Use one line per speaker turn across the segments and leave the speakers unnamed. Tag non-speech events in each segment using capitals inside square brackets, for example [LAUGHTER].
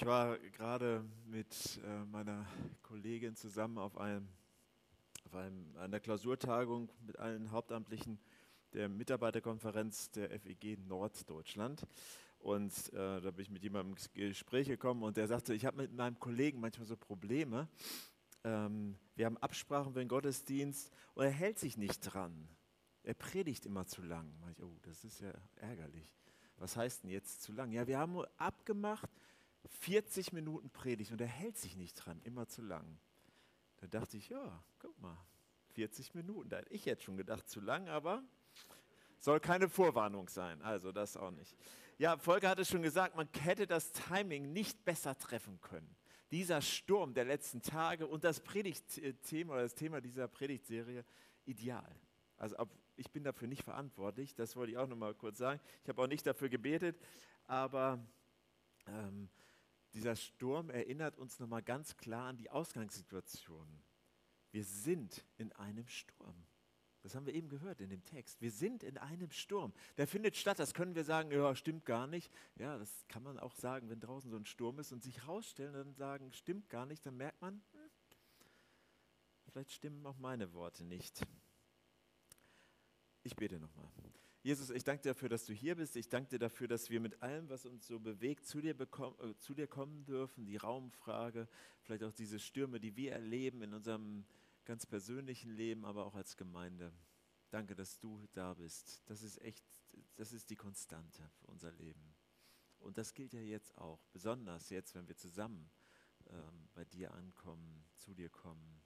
Ich war gerade mit äh, meiner Kollegin zusammen auf, einem, auf einem, einer Klausurtagung mit allen Hauptamtlichen der Mitarbeiterkonferenz der FEG Norddeutschland. Und äh, da bin ich mit jemandem ins Gespräch gekommen und der sagte, ich habe mit meinem Kollegen manchmal so Probleme. Ähm, wir haben Absprachen für den Gottesdienst und er hält sich nicht dran. Er predigt immer zu lang. Ich, oh, das ist ja ärgerlich. Was heißt denn jetzt zu lang? Ja, wir haben abgemacht, 40 Minuten Predigt und er hält sich nicht dran, immer zu lang. Da dachte ich, ja, guck mal, 40 Minuten. Da hätte ich jetzt schon gedacht, zu lang, aber soll keine Vorwarnung sein. Also das auch nicht. Ja, Volker hatte schon gesagt, man hätte das Timing nicht besser treffen können. Dieser Sturm der letzten Tage und das Predigtthema oder das Thema dieser Predigtserie ideal. Also ich bin dafür nicht verantwortlich, das wollte ich auch noch mal kurz sagen. Ich habe auch nicht dafür gebetet, aber ähm, dieser Sturm erinnert uns nochmal ganz klar an die Ausgangssituation. Wir sind in einem Sturm. Das haben wir eben gehört in dem Text. Wir sind in einem Sturm. Der findet statt. Das können wir sagen, ja, stimmt gar nicht. Ja, das kann man auch sagen, wenn draußen so ein Sturm ist und sich rausstellen und sagen, stimmt gar nicht, dann merkt man, hm, vielleicht stimmen auch meine Worte nicht. Ich bete nochmal. Jesus, ich danke dir dafür, dass du hier bist. Ich danke dir dafür, dass wir mit allem, was uns so bewegt, zu dir, bekommen, äh, zu dir kommen dürfen. Die Raumfrage, vielleicht auch diese Stürme, die wir erleben in unserem ganz persönlichen Leben, aber auch als Gemeinde. Danke, dass du da bist. Das ist echt, das ist die Konstante für unser Leben. Und das gilt ja jetzt auch, besonders jetzt, wenn wir zusammen ähm, bei dir ankommen, zu dir kommen.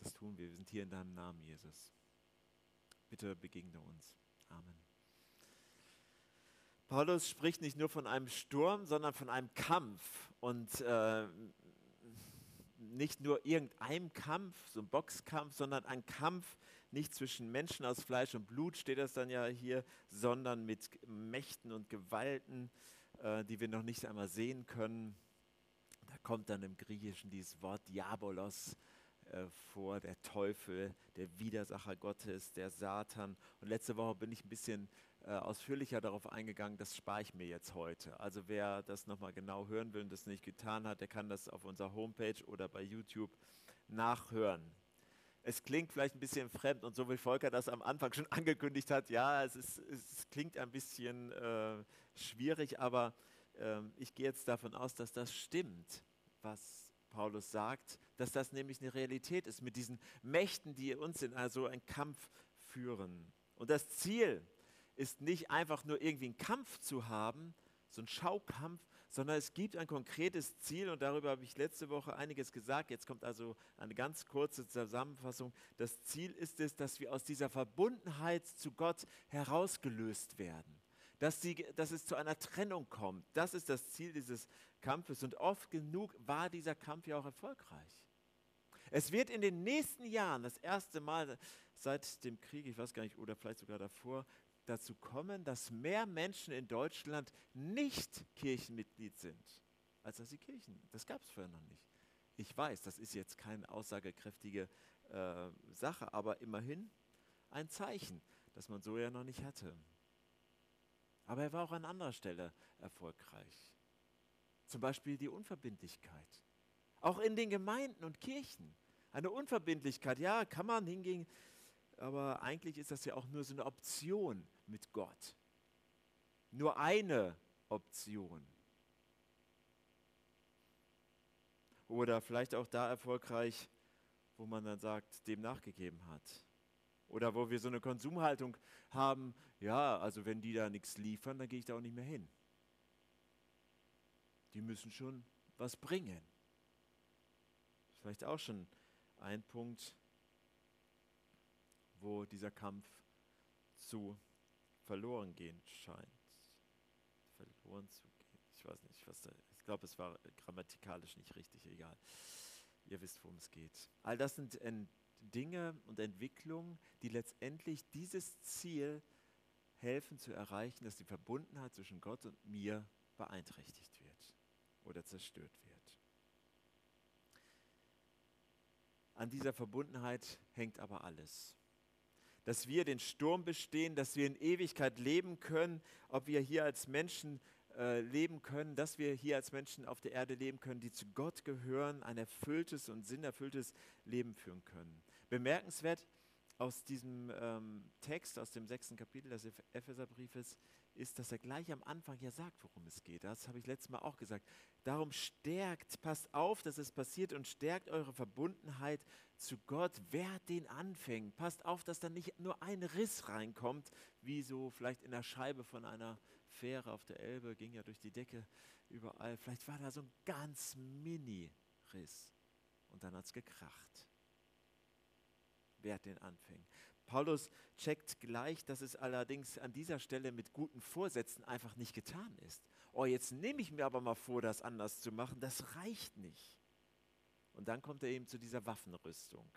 Das tun wir. Wir sind hier in deinem Namen, Jesus. Bitte begegne uns. Amen. Paulus spricht nicht nur von einem Sturm, sondern von einem Kampf. Und äh, nicht nur irgendeinem Kampf, so ein Boxkampf, sondern ein Kampf nicht zwischen Menschen aus Fleisch und Blut, steht das dann ja hier, sondern mit Mächten und Gewalten, äh, die wir noch nicht einmal sehen können. Da kommt dann im Griechischen dieses Wort Diabolos äh, vor, der Teufel, der Widersacher Gottes, der Satan. Und letzte Woche bin ich ein bisschen äh, ausführlicher darauf eingegangen, das spare ich mir jetzt heute. Also wer das nochmal genau hören will und das nicht getan hat, der kann das auf unserer Homepage oder bei YouTube nachhören. Es klingt vielleicht ein bisschen fremd und so wie Volker das am Anfang schon [LAUGHS] angekündigt hat, ja, es, ist, es klingt ein bisschen äh, schwierig, aber äh, ich gehe jetzt davon aus, dass das stimmt, was Paulus sagt, dass das nämlich eine Realität ist mit diesen Mächten, die uns in also einen Kampf führen. Und das Ziel ist nicht einfach nur irgendwie einen Kampf zu haben, so ein Schaukampf, sondern es gibt ein konkretes Ziel und darüber habe ich letzte Woche einiges gesagt. Jetzt kommt also eine ganz kurze Zusammenfassung. Das Ziel ist es, dass wir aus dieser Verbundenheit zu Gott herausgelöst werden dass, die, dass es zu einer Trennung kommt. Das ist das Ziel dieses Kampfes. Und oft genug war dieser Kampf ja auch erfolgreich. Es wird in den nächsten Jahren das erste Mal seit dem Krieg, ich weiß gar nicht, oder vielleicht sogar davor, dazu kommen, dass mehr Menschen in Deutschland nicht Kirchenmitglied sind, als dass sie Kirchen. Das gab es vorher noch nicht. Ich weiß, das ist jetzt keine aussagekräftige äh, Sache, aber immerhin ein Zeichen, das man so ja noch nicht hatte. Aber er war auch an anderer Stelle erfolgreich. Zum Beispiel die Unverbindlichkeit. Auch in den Gemeinden und Kirchen. Eine Unverbindlichkeit, ja, kann man hingehen, aber eigentlich ist das ja auch nur so eine Option mit Gott. Nur eine Option. Oder vielleicht auch da erfolgreich, wo man dann sagt, dem nachgegeben hat. Oder wo wir so eine Konsumhaltung haben, ja, also wenn die da nichts liefern, dann gehe ich da auch nicht mehr hin. Die müssen schon was bringen. Vielleicht auch schon ein Punkt, wo dieser Kampf zu verloren gehen scheint. Verloren zu gehen. Ich weiß nicht, was da, ich glaube, es war grammatikalisch nicht richtig, egal. Ihr wisst, worum es geht. All das sind Dinge und Entwicklungen, die letztendlich dieses Ziel helfen zu erreichen, dass die Verbundenheit zwischen Gott und mir beeinträchtigt wird oder zerstört wird. An dieser Verbundenheit hängt aber alles. Dass wir den Sturm bestehen, dass wir in Ewigkeit leben können, ob wir hier als Menschen äh, leben können, dass wir hier als Menschen auf der Erde leben können, die zu Gott gehören, ein erfülltes und sinnerfülltes Leben führen können. Bemerkenswert aus diesem ähm, Text, aus dem sechsten Kapitel des Epheserbriefes, ist, dass er gleich am Anfang ja sagt, worum es geht. Das habe ich letztes Mal auch gesagt. Darum stärkt, passt auf, dass es passiert und stärkt eure Verbundenheit zu Gott. Wer den anfängt, passt auf, dass da nicht nur ein Riss reinkommt, wie so vielleicht in der Scheibe von einer Fähre auf der Elbe, ging ja durch die Decke überall. Vielleicht war da so ein ganz Mini-Riss und dann hat es gekracht. Wer den anfängt. Paulus checkt gleich, dass es allerdings an dieser Stelle mit guten Vorsätzen einfach nicht getan ist. Oh, jetzt nehme ich mir aber mal vor, das anders zu machen. Das reicht nicht. Und dann kommt er eben zu dieser Waffenrüstung.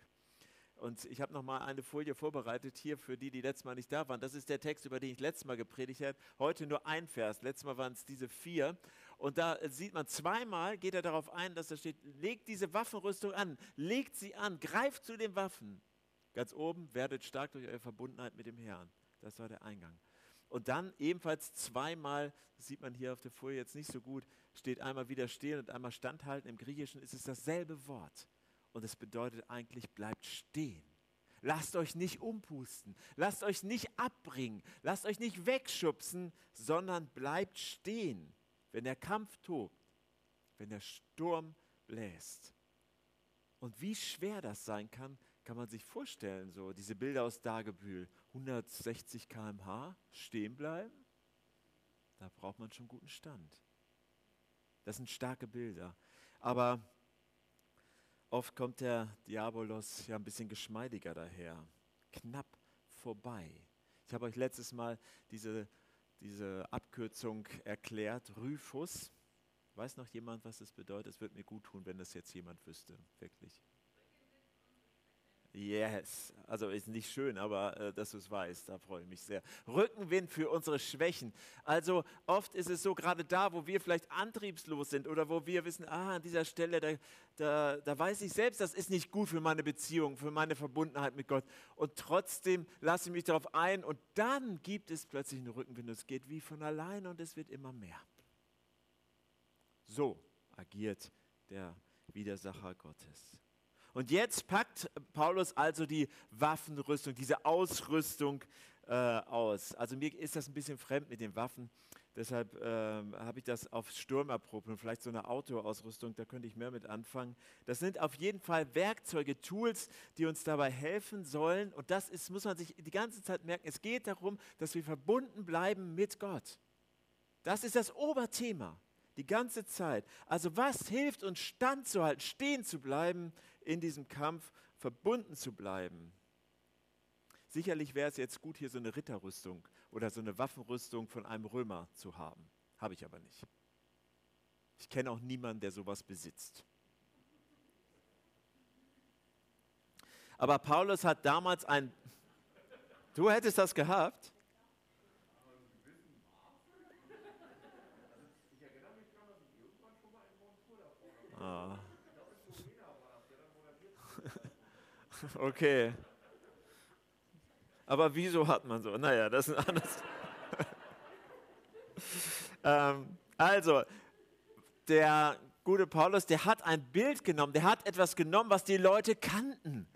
Und ich habe noch mal eine Folie vorbereitet hier für die, die letztes Mal nicht da waren. Das ist der Text, über den ich letztes Mal gepredigt habe. Heute nur ein Vers. Letztes Mal waren es diese vier. Und da sieht man zweimal, geht er darauf ein, dass da steht, legt diese Waffenrüstung an, legt sie an, greift zu den Waffen. Ganz oben, werdet stark durch eure Verbundenheit mit dem Herrn. Das war der Eingang. Und dann ebenfalls zweimal, das sieht man hier auf der Folie jetzt nicht so gut, steht einmal widerstehen und einmal standhalten. Im Griechischen ist es dasselbe Wort. Und es bedeutet eigentlich, bleibt stehen. Lasst euch nicht umpusten, lasst euch nicht abbringen, lasst euch nicht wegschubsen, sondern bleibt stehen, wenn der Kampf tobt, wenn der Sturm bläst. Und wie schwer das sein kann, kann man sich vorstellen, so diese Bilder aus Dagebühl, 160 km/h stehen bleiben, da braucht man schon guten Stand. Das sind starke Bilder. Aber oft kommt der Diabolos ja ein bisschen geschmeidiger daher, knapp vorbei. Ich habe euch letztes Mal diese, diese Abkürzung erklärt, Rufus. Weiß noch jemand, was das bedeutet? Es würde mir gut tun, wenn das jetzt jemand wüsste, wirklich. Yes, also ist nicht schön, aber äh, dass du es weißt, da freue ich mich sehr. Rückenwind für unsere Schwächen. Also oft ist es so, gerade da, wo wir vielleicht antriebslos sind oder wo wir wissen, ah, an dieser Stelle, da, da, da weiß ich selbst, das ist nicht gut für meine Beziehung, für meine Verbundenheit mit Gott. Und trotzdem lasse ich mich darauf ein und dann gibt es plötzlich einen Rückenwind. Es geht wie von alleine und es wird immer mehr. So agiert der Widersacher Gottes. Und jetzt packt Paulus also die Waffenrüstung, diese Ausrüstung äh, aus. Also mir ist das ein bisschen fremd mit den Waffen. Deshalb äh, habe ich das auf Sturm erprobt und vielleicht so eine Autoausrüstung, da könnte ich mehr mit anfangen. Das sind auf jeden Fall Werkzeuge, Tools, die uns dabei helfen sollen. Und das ist, muss man sich die ganze Zeit merken. Es geht darum, dass wir verbunden bleiben mit Gott. Das ist das Oberthema, die ganze Zeit. Also was hilft uns standzuhalten, stehen zu bleiben in diesem Kampf verbunden zu bleiben. Sicherlich wäre es jetzt gut, hier so eine Ritterrüstung oder so eine Waffenrüstung von einem Römer zu haben. Habe ich aber nicht. Ich kenne auch niemanden, der sowas besitzt. Aber Paulus hat damals ein... Du hättest das gehabt? Ah. Okay. Aber wieso hat man so? Naja, das ist anders. [LAUGHS] ähm, also, der gute Paulus, der hat ein Bild genommen, der hat etwas genommen, was die Leute kannten,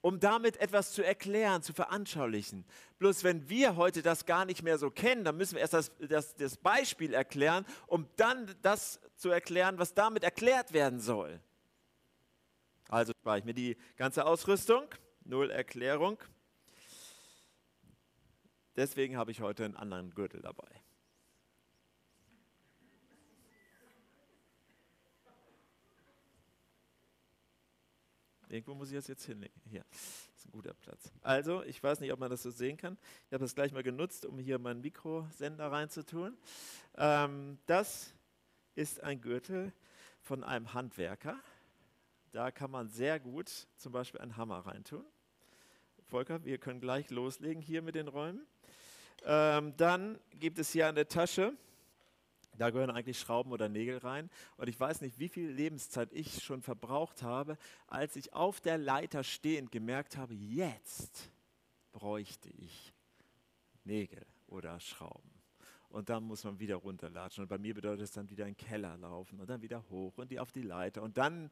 um damit etwas zu erklären, zu veranschaulichen. Bloß wenn wir heute das gar nicht mehr so kennen, dann müssen wir erst das, das, das Beispiel erklären, um dann das zu erklären, was damit erklärt werden soll. Also spare ich mir die ganze Ausrüstung, null Erklärung. Deswegen habe ich heute einen anderen Gürtel dabei. Irgendwo muss ich das jetzt hinlegen. Hier, das ist ein guter Platz. Also, ich weiß nicht, ob man das so sehen kann. Ich habe das gleich mal genutzt, um hier meinen Mikrosender reinzutun. Ähm, das ist ein Gürtel von einem Handwerker. Da kann man sehr gut zum Beispiel einen Hammer reintun. Volker, wir können gleich loslegen hier mit den Räumen. Ähm, dann gibt es hier eine Tasche. Da gehören eigentlich Schrauben oder Nägel rein. Und ich weiß nicht, wie viel Lebenszeit ich schon verbraucht habe, als ich auf der Leiter stehend gemerkt habe, jetzt bräuchte ich Nägel oder Schrauben. und dann muss man wieder runterlatschen. Und bei mir bedeutet es dann wieder in den Keller laufen und dann wieder hoch und die auf die Leiter und dann,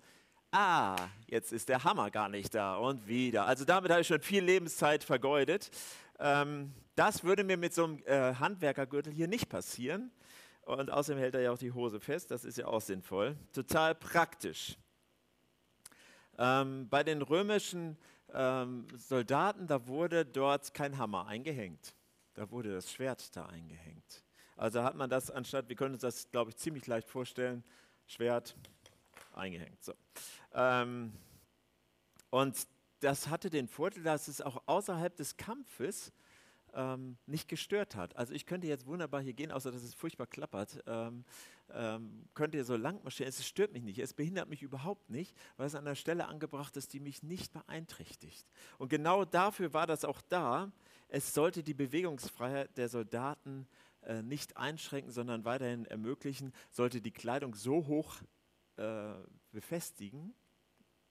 ah, jetzt ist der Hammer gar nicht da und wieder. Also damit habe ich schon viel Lebenszeit vergeudet. Ähm, das würde mir mit so einem äh, Handwerkergürtel hier nicht passieren. Und außerdem hält er ja auch die Hose fest, das ist ja auch sinnvoll. Total praktisch. Ähm, bei den römischen ähm, Soldaten, da wurde dort kein Hammer eingehängt. Da wurde das Schwert da eingehängt. Also hat man das anstatt, wir können uns das, glaube ich, ziemlich leicht vorstellen, Schwert eingehängt. So. Ähm, und das hatte den Vorteil, dass es auch außerhalb des Kampfes ähm, nicht gestört hat. Also ich könnte jetzt wunderbar hier gehen, außer dass es furchtbar klappert. Ähm, ähm, könnt ihr so lang marschieren. Es stört mich nicht, es behindert mich überhaupt nicht, weil es an einer Stelle angebracht ist, die mich nicht beeinträchtigt. Und genau dafür war das auch da. Es sollte die Bewegungsfreiheit der Soldaten äh, nicht einschränken, sondern weiterhin ermöglichen, sollte die Kleidung so hoch äh, befestigen,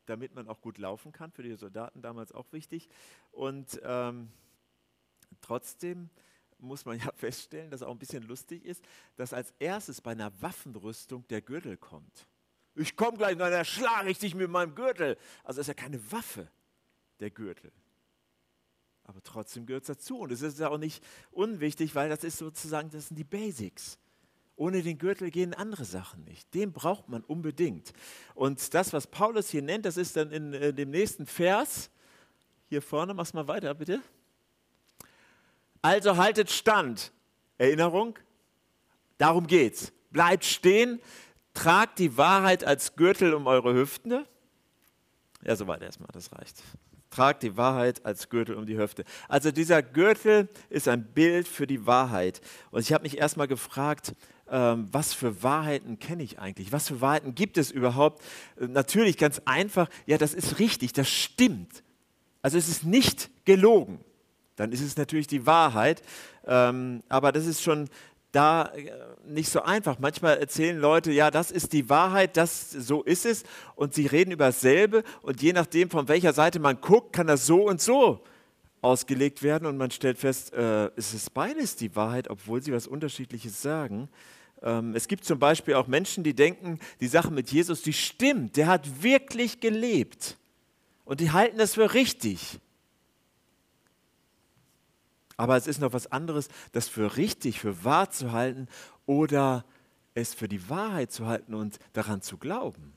damit man auch gut laufen kann, für die Soldaten damals auch wichtig. Und ähm, trotzdem muss man [LAUGHS] ja feststellen, dass auch ein bisschen lustig ist, dass als erstes bei einer Waffenrüstung der Gürtel kommt. Ich komme gleich, dann schlage ich dich mit meinem Gürtel. Also ist ja keine Waffe, der Gürtel. Aber trotzdem gehört es dazu. Und es ist ja auch nicht unwichtig, weil das ist sozusagen, das sind die Basics. Ohne den Gürtel gehen andere Sachen nicht. Den braucht man unbedingt. Und das, was Paulus hier nennt, das ist dann in, in dem nächsten Vers. Hier vorne, mach's mal weiter, bitte. Also haltet stand. Erinnerung? Darum geht's. Bleibt stehen, tragt die Wahrheit als Gürtel um eure Hüften. Ja, soweit erstmal, das reicht tragt die Wahrheit als Gürtel um die Hüfte. Also dieser Gürtel ist ein Bild für die Wahrheit. Und ich habe mich erstmal gefragt, ähm, was für Wahrheiten kenne ich eigentlich? Was für Wahrheiten gibt es überhaupt? Äh, natürlich ganz einfach, ja, das ist richtig, das stimmt. Also es ist nicht gelogen. Dann ist es natürlich die Wahrheit. Ähm, aber das ist schon da äh, nicht so einfach. Manchmal erzählen Leute, ja, das ist die Wahrheit, das so ist es und sie reden über dasselbe und je nachdem, von welcher Seite man guckt, kann das so und so ausgelegt werden und man stellt fest, äh, es ist beides die Wahrheit, obwohl sie was Unterschiedliches sagen. Ähm, es gibt zum Beispiel auch Menschen, die denken, die Sache mit Jesus, die stimmt, der hat wirklich gelebt und die halten das für richtig. Aber es ist noch was anderes, das für richtig, für wahr zu halten oder es für die Wahrheit zu halten und daran zu glauben.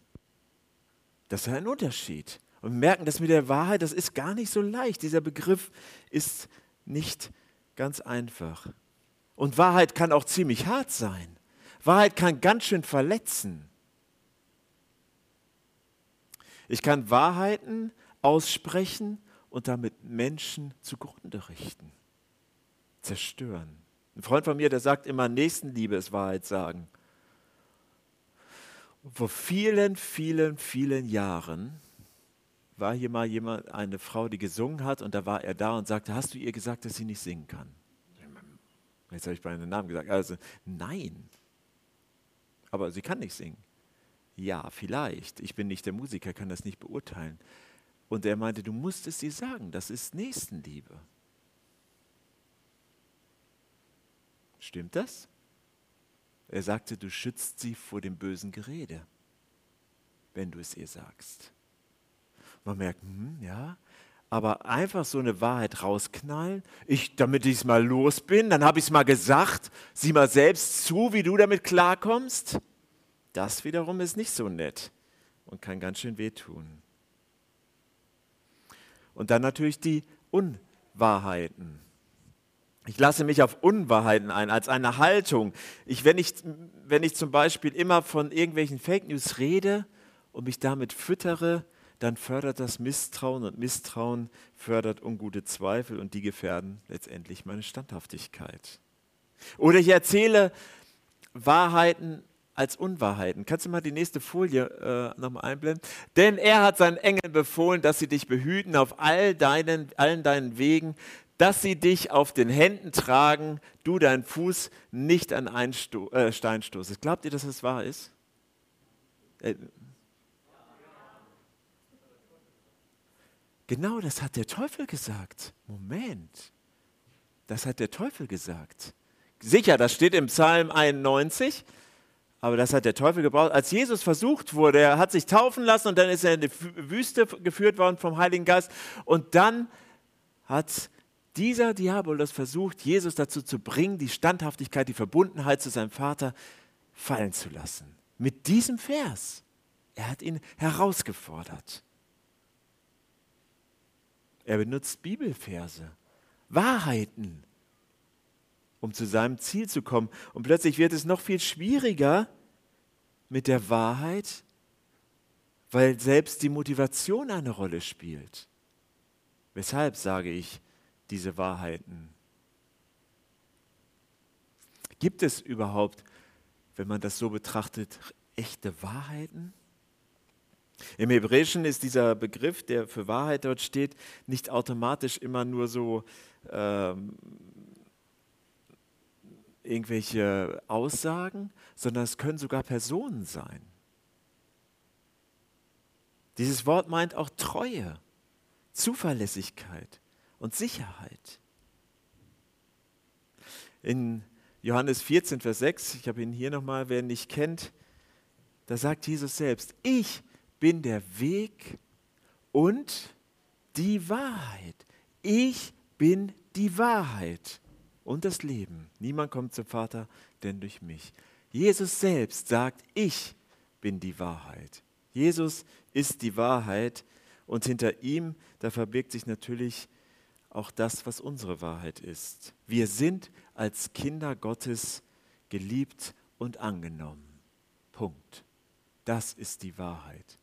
Das ist ein Unterschied. Und wir merken, dass mit der Wahrheit, das ist gar nicht so leicht. Dieser Begriff ist nicht ganz einfach. Und Wahrheit kann auch ziemlich hart sein. Wahrheit kann ganz schön verletzen. Ich kann Wahrheiten aussprechen und damit Menschen zugrunde richten zerstören. Ein Freund von mir, der sagt immer, Nächstenliebe ist Wahrheit sagen. Und vor vielen, vielen, vielen Jahren war hier mal jemand, eine Frau, die gesungen hat und da war er da und sagte, hast du ihr gesagt, dass sie nicht singen kann? Jetzt habe ich bei einem Namen gesagt. Also, nein. Aber sie kann nicht singen. Ja, vielleicht. Ich bin nicht der Musiker, kann das nicht beurteilen. Und er meinte, du musst es ihr sagen, das ist Nächstenliebe. Stimmt das? Er sagte, du schützt sie vor dem bösen Gerede, wenn du es ihr sagst. Man merkt, hm, ja, aber einfach so eine Wahrheit rausknallen, ich, damit ich es mal los bin, dann habe ich es mal gesagt, sieh mal selbst zu, wie du damit klarkommst. Das wiederum ist nicht so nett und kann ganz schön wehtun. Und dann natürlich die Unwahrheiten. Ich lasse mich auf Unwahrheiten ein, als eine Haltung. Ich, wenn, ich, wenn ich zum Beispiel immer von irgendwelchen Fake News rede und mich damit füttere, dann fördert das Misstrauen und Misstrauen fördert ungute Zweifel und die gefährden letztendlich meine Standhaftigkeit. Oder ich erzähle Wahrheiten als Unwahrheiten. Kannst du mal die nächste Folie äh, nochmal einblenden? Denn er hat seinen Engeln befohlen, dass sie dich behüten auf all deinen, allen deinen Wegen, dass sie dich auf den Händen tragen, du deinen Fuß nicht an einen Sto äh, Stein stoßest. Glaubt ihr, dass das wahr ist? Äh, genau das hat der Teufel gesagt. Moment, das hat der Teufel gesagt. sicher, das steht im Psalm 91. Aber das hat der Teufel gebraucht. Als Jesus versucht wurde, er hat sich taufen lassen und dann ist er in die Wüste geführt worden vom Heiligen Geist. Und dann hat dieser Diabolos versucht, Jesus dazu zu bringen, die Standhaftigkeit, die Verbundenheit zu seinem Vater fallen zu lassen. Mit diesem Vers. Er hat ihn herausgefordert. Er benutzt Bibelverse, Wahrheiten, um zu seinem Ziel zu kommen. Und plötzlich wird es noch viel schwieriger mit der Wahrheit, weil selbst die Motivation eine Rolle spielt. Weshalb sage ich diese Wahrheiten? Gibt es überhaupt, wenn man das so betrachtet, echte Wahrheiten? Im Hebräischen ist dieser Begriff, der für Wahrheit dort steht, nicht automatisch immer nur so ähm, irgendwelche Aussagen, sondern es können sogar Personen sein. Dieses Wort meint auch Treue, Zuverlässigkeit und Sicherheit. In Johannes 14, Vers 6, ich habe ihn hier nochmal, wer ihn nicht kennt, da sagt Jesus selbst, ich bin der Weg und die Wahrheit. Ich bin die Wahrheit und das Leben. Niemand kommt zum Vater, denn durch mich. Jesus selbst sagt, ich bin die Wahrheit. Jesus ist die Wahrheit und hinter ihm, da verbirgt sich natürlich auch das, was unsere Wahrheit ist. Wir sind als Kinder Gottes geliebt und angenommen. Punkt. Das ist die Wahrheit,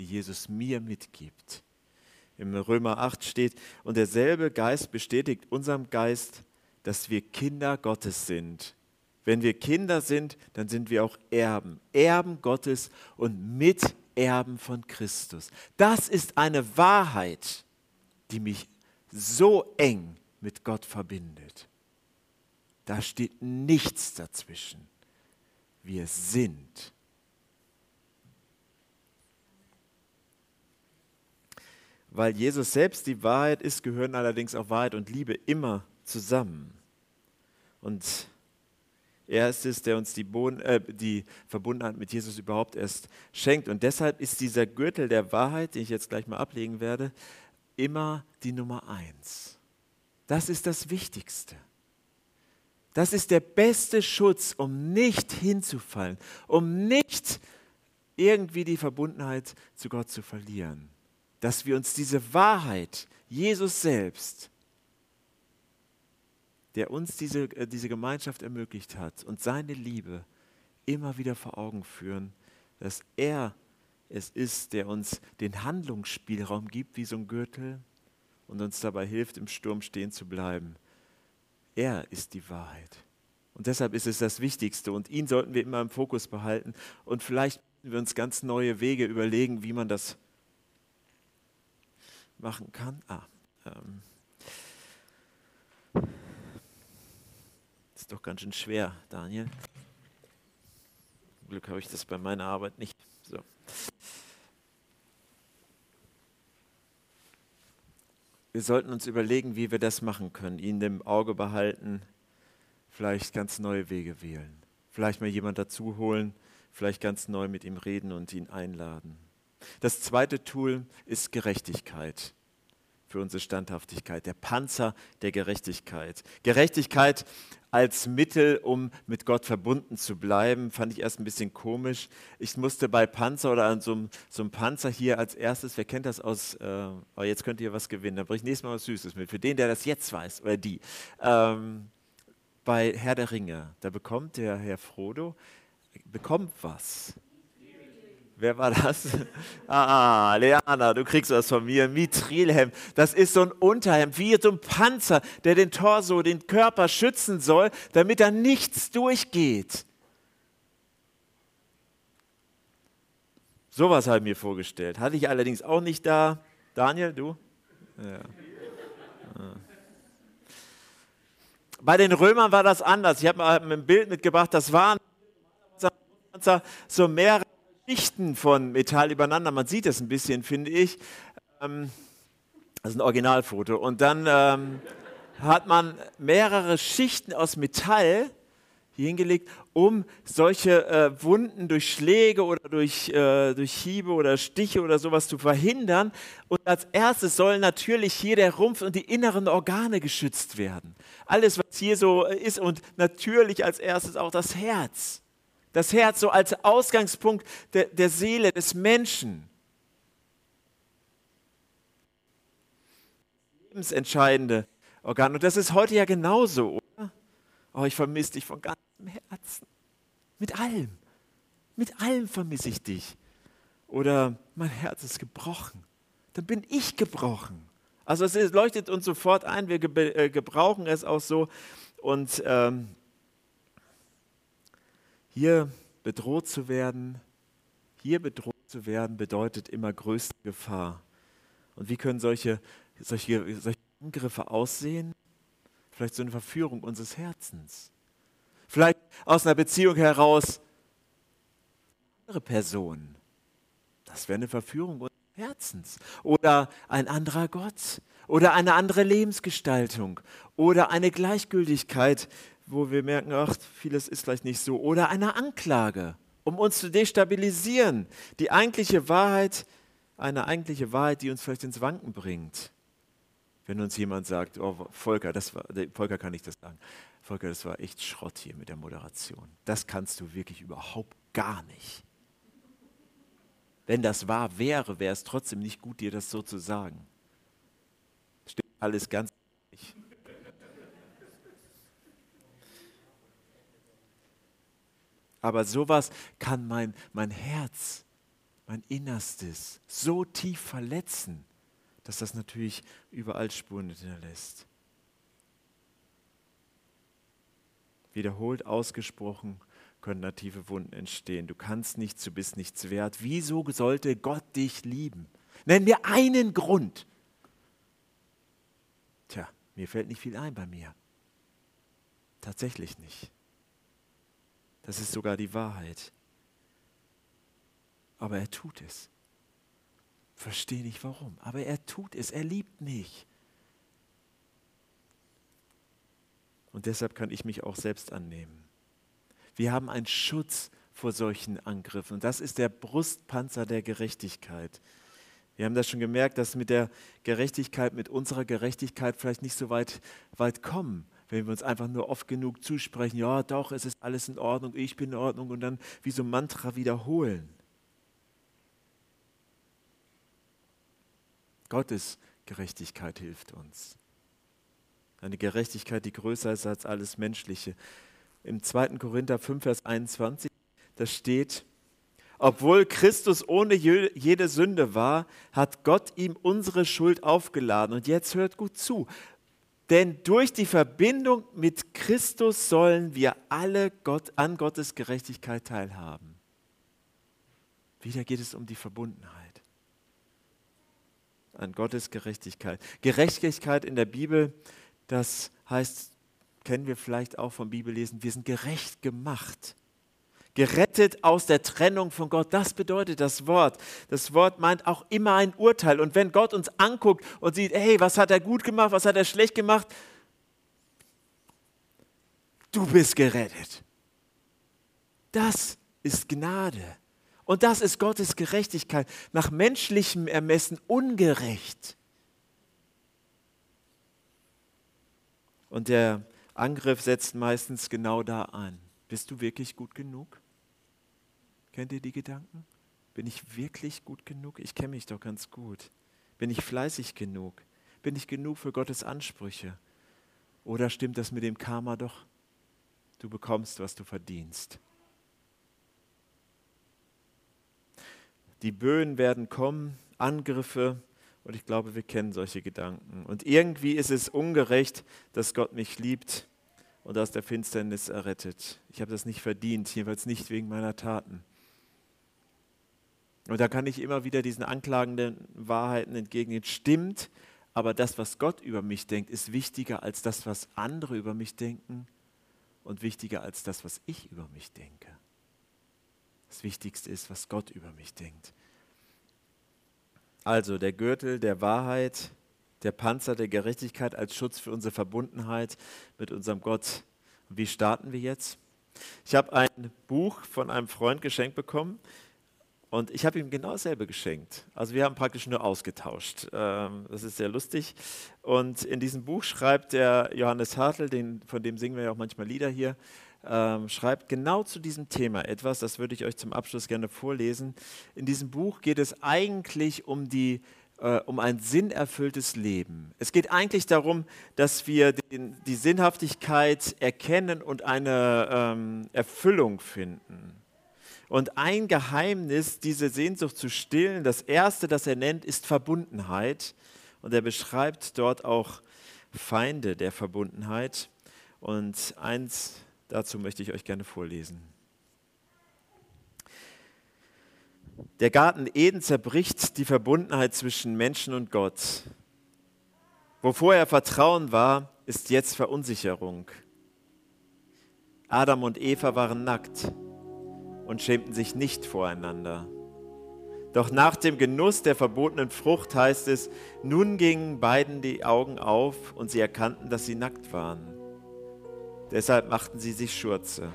die Jesus mir mitgibt. Im Römer 8 steht, und derselbe Geist bestätigt unserem Geist, dass wir Kinder Gottes sind. Wenn wir Kinder sind, dann sind wir auch Erben, Erben Gottes und Miterben von Christus. Das ist eine Wahrheit, die mich so eng mit Gott verbindet. Da steht nichts dazwischen. Wir sind. Weil Jesus selbst die Wahrheit ist, gehören allerdings auch Wahrheit und Liebe immer zusammen. Und er ist es, der uns die, Boden, äh, die Verbundenheit mit Jesus überhaupt erst schenkt. Und deshalb ist dieser Gürtel der Wahrheit, den ich jetzt gleich mal ablegen werde, immer die Nummer eins. Das ist das Wichtigste. Das ist der beste Schutz, um nicht hinzufallen, um nicht irgendwie die Verbundenheit zu Gott zu verlieren. Dass wir uns diese Wahrheit, Jesus selbst, der uns diese, äh, diese Gemeinschaft ermöglicht hat und seine Liebe immer wieder vor Augen führen, dass er es ist, der uns den Handlungsspielraum gibt wie so ein Gürtel und uns dabei hilft, im Sturm stehen zu bleiben. Er ist die Wahrheit. Und deshalb ist es das Wichtigste und ihn sollten wir immer im Fokus behalten und vielleicht wir uns ganz neue Wege überlegen, wie man das machen kann. Ah, ähm. ist doch ganz schön schwer, Daniel. Zum Glück habe ich das bei meiner Arbeit nicht. So. Wir sollten uns überlegen, wie wir das machen können, ihn im Auge behalten, vielleicht ganz neue Wege wählen, vielleicht mal jemand dazu holen, vielleicht ganz neu mit ihm reden und ihn einladen. Das zweite Tool ist Gerechtigkeit für unsere Standhaftigkeit, der Panzer der Gerechtigkeit. Gerechtigkeit als Mittel, um mit Gott verbunden zu bleiben, fand ich erst ein bisschen komisch. Ich musste bei Panzer oder an so einem, so einem Panzer hier als erstes, wer kennt das aus, äh, oh, jetzt könnt ihr was gewinnen, dann bringe ich nächstes Mal was Süßes mit, für den, der das jetzt weiß, oder die. Ähm, bei Herr der Ringe, da bekommt der Herr Frodo, bekommt was. Wer war das? [LAUGHS] Ah, Leana, du kriegst was von mir. Mithrilhemd. Das ist so ein Unterhemd, wie so ein Panzer, der den Torso, den Körper schützen soll, damit da nichts durchgeht. Sowas habe ich mir vorgestellt. Hatte ich allerdings auch nicht da. Daniel, du? Ja. Bei den Römern war das anders. Ich habe mal ein Bild mitgebracht, das waren so mehrere Schichten von Metall übereinander. Man sieht es ein bisschen, finde ich. Ähm, das ist ein Originalfoto. Und dann ähm, hat man mehrere Schichten aus Metall hier hingelegt, um solche äh, Wunden durch Schläge oder durch, äh, durch Hiebe oder Stiche oder sowas zu verhindern. Und als erstes soll natürlich hier der Rumpf und die inneren Organe geschützt werden. Alles, was hier so ist und natürlich als erstes auch das Herz. Das Herz so als Ausgangspunkt der, der Seele des Menschen. Lebensentscheidende Organ. Und das ist heute ja genauso, oder? Oh, ich vermisse dich von ganzem Herzen. Mit allem. Mit allem vermisse ich dich. Oder mein Herz ist gebrochen. Dann bin ich gebrochen. Also es leuchtet uns sofort ein, wir äh, gebrauchen es auch so. Und ähm, hier bedroht zu werden, hier bedroht zu werden, bedeutet immer größte Gefahr. Und wie können solche, solche, solche Angriffe aussehen? Vielleicht so eine Verführung unseres Herzens. Vielleicht aus einer Beziehung heraus andere Person. Das wäre eine Verführung unseres Herzens. Oder ein anderer Gott. Oder eine andere Lebensgestaltung. Oder eine Gleichgültigkeit, wo wir merken, ach, vieles ist vielleicht nicht so. Oder eine Anklage, um uns zu destabilisieren. Die eigentliche Wahrheit, eine eigentliche Wahrheit, die uns vielleicht ins Wanken bringt. Wenn uns jemand sagt, oh Volker, das war, Volker kann ich das sagen, Volker, das war echt Schrott hier mit der Moderation. Das kannst du wirklich überhaupt gar nicht. Wenn das wahr wäre, wäre es trotzdem nicht gut, dir das so zu sagen. Stimmt alles ganz nicht. Aber sowas kann mein, mein Herz, mein Innerstes so tief verletzen dass das natürlich überall Spuren hinterlässt. Wiederholt ausgesprochen können native Wunden entstehen. Du kannst nichts, du bist nichts wert. Wieso sollte Gott dich lieben? Nenn mir einen Grund. Tja, mir fällt nicht viel ein bei mir. Tatsächlich nicht. Das ist sogar die Wahrheit. Aber er tut es verstehe nicht warum, aber er tut es, er liebt mich. Und deshalb kann ich mich auch selbst annehmen. Wir haben einen Schutz vor solchen Angriffen und das ist der Brustpanzer der Gerechtigkeit. Wir haben das schon gemerkt, dass mit der Gerechtigkeit, mit unserer Gerechtigkeit vielleicht nicht so weit, weit kommen, wenn wir uns einfach nur oft genug zusprechen, ja doch, es ist alles in Ordnung, ich bin in Ordnung und dann wie so ein Mantra wiederholen. Gottes Gerechtigkeit hilft uns. Eine Gerechtigkeit, die größer ist als alles Menschliche. Im 2. Korinther 5, Vers 21, da steht, obwohl Christus ohne jede Sünde war, hat Gott ihm unsere Schuld aufgeladen. Und jetzt hört gut zu. Denn durch die Verbindung mit Christus sollen wir alle Gott, an Gottes Gerechtigkeit teilhaben. Wieder geht es um die Verbundenheit an Gottes Gerechtigkeit. Gerechtigkeit in der Bibel, das heißt, kennen wir vielleicht auch vom Bibellesen, wir sind gerecht gemacht. Gerettet aus der Trennung von Gott, das bedeutet das Wort. Das Wort meint auch immer ein Urteil. Und wenn Gott uns anguckt und sieht, hey, was hat er gut gemacht, was hat er schlecht gemacht, du bist gerettet. Das ist Gnade. Und das ist Gottes Gerechtigkeit, nach menschlichem Ermessen ungerecht. Und der Angriff setzt meistens genau da an. Bist du wirklich gut genug? Kennt ihr die Gedanken? Bin ich wirklich gut genug? Ich kenne mich doch ganz gut. Bin ich fleißig genug? Bin ich genug für Gottes Ansprüche? Oder stimmt das mit dem Karma doch? Du bekommst, was du verdienst. Die Böen werden kommen, Angriffe. Und ich glaube, wir kennen solche Gedanken. Und irgendwie ist es ungerecht, dass Gott mich liebt und aus der Finsternis errettet. Ich habe das nicht verdient, jedenfalls nicht wegen meiner Taten. Und da kann ich immer wieder diesen anklagenden Wahrheiten entgegnen. Stimmt, aber das, was Gott über mich denkt, ist wichtiger als das, was andere über mich denken und wichtiger als das, was ich über mich denke. Das Wichtigste ist, was Gott über mich denkt. Also der Gürtel der Wahrheit, der Panzer der Gerechtigkeit als Schutz für unsere Verbundenheit mit unserem Gott. Wie starten wir jetzt? Ich habe ein Buch von einem Freund geschenkt bekommen und ich habe ihm genau dasselbe geschenkt. Also wir haben praktisch nur ausgetauscht. Ähm, das ist sehr lustig. Und in diesem Buch schreibt der Johannes Hartl, den, von dem singen wir ja auch manchmal Lieder hier, ähm, schreibt genau zu diesem Thema etwas, das würde ich euch zum Abschluss gerne vorlesen. In diesem Buch geht es eigentlich um die äh, um ein sinnerfülltes Leben. Es geht eigentlich darum, dass wir den, die Sinnhaftigkeit erkennen und eine ähm, Erfüllung finden. Und ein Geheimnis, diese Sehnsucht zu stillen, das erste, das er nennt, ist Verbundenheit. Und er beschreibt dort auch Feinde der Verbundenheit. Und eins dazu möchte ich euch gerne vorlesen. Der Garten Eden zerbricht die Verbundenheit zwischen Menschen und Gott. Wo vorher Vertrauen war, ist jetzt Verunsicherung. Adam und Eva waren nackt und schämten sich nicht voreinander. Doch nach dem Genuss der verbotenen Frucht heißt es, nun gingen beiden die Augen auf und sie erkannten, dass sie nackt waren. Deshalb machten sie sich Schurze.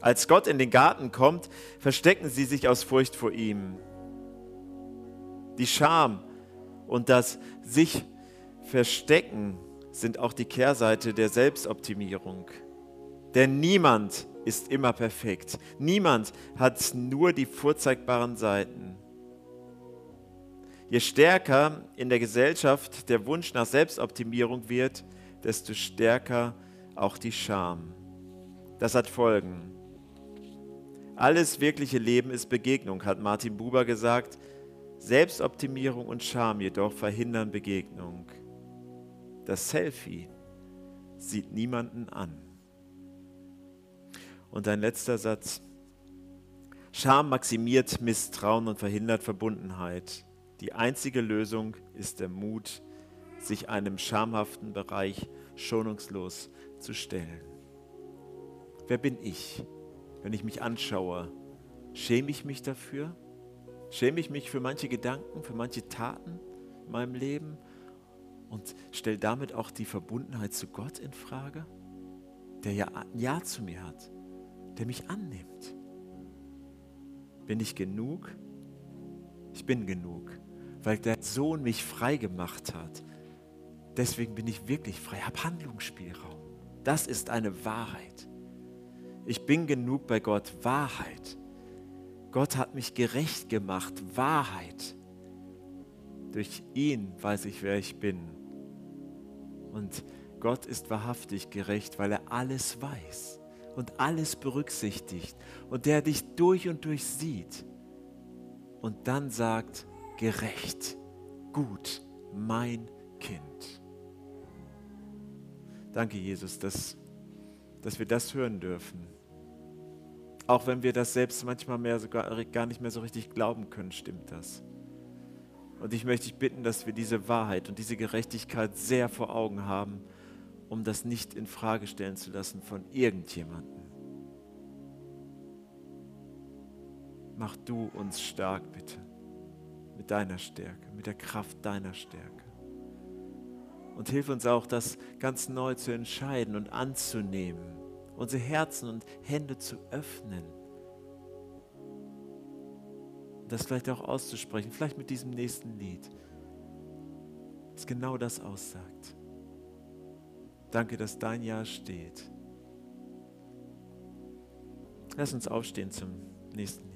Als Gott in den Garten kommt, verstecken sie sich aus Furcht vor ihm. Die Scham und das sich verstecken sind auch die Kehrseite der Selbstoptimierung. Denn niemand ist immer perfekt. Niemand hat nur die vorzeigbaren Seiten. Je stärker in der Gesellschaft der Wunsch nach Selbstoptimierung wird, desto stärker auch die Scham. Das hat Folgen. Alles wirkliche Leben ist Begegnung, hat Martin Buber gesagt. Selbstoptimierung und Scham jedoch verhindern Begegnung. Das Selfie sieht niemanden an. Und ein letzter Satz. Scham maximiert Misstrauen und verhindert Verbundenheit. Die einzige Lösung ist der Mut, sich einem schamhaften Bereich schonungslos zu stellen. Wer bin ich? wenn ich mich anschaue, schäme ich mich dafür? Schäme ich mich für manche Gedanken, für manche Taten in meinem Leben und stelle damit auch die Verbundenheit zu Gott in Frage, der ja ein Ja zu mir hat, der mich annimmt? Bin ich genug? Ich bin genug, weil der Sohn mich frei gemacht hat. Deswegen bin ich wirklich frei, habe Handlungsspielraum. Das ist eine Wahrheit. Ich bin genug bei Gott. Wahrheit. Gott hat mich gerecht gemacht. Wahrheit. Durch ihn weiß ich, wer ich bin. Und Gott ist wahrhaftig gerecht, weil er alles weiß und alles berücksichtigt und der dich durch und durch sieht und dann sagt, gerecht, gut, mein Kind. Danke, Jesus, dass, dass wir das hören dürfen. Auch wenn wir das selbst manchmal mehr sogar, gar nicht mehr so richtig glauben können, stimmt das. Und ich möchte dich bitten, dass wir diese Wahrheit und diese Gerechtigkeit sehr vor Augen haben, um das nicht in Frage stellen zu lassen von irgendjemandem. Mach du uns stark, bitte, mit deiner Stärke, mit der Kraft deiner Stärke. Und hilf uns auch, das ganz neu zu entscheiden und anzunehmen unsere Herzen und Hände zu öffnen. Das vielleicht auch auszusprechen, vielleicht mit diesem nächsten Lied, das genau das aussagt. Danke, dass dein Ja steht. Lass uns aufstehen zum nächsten.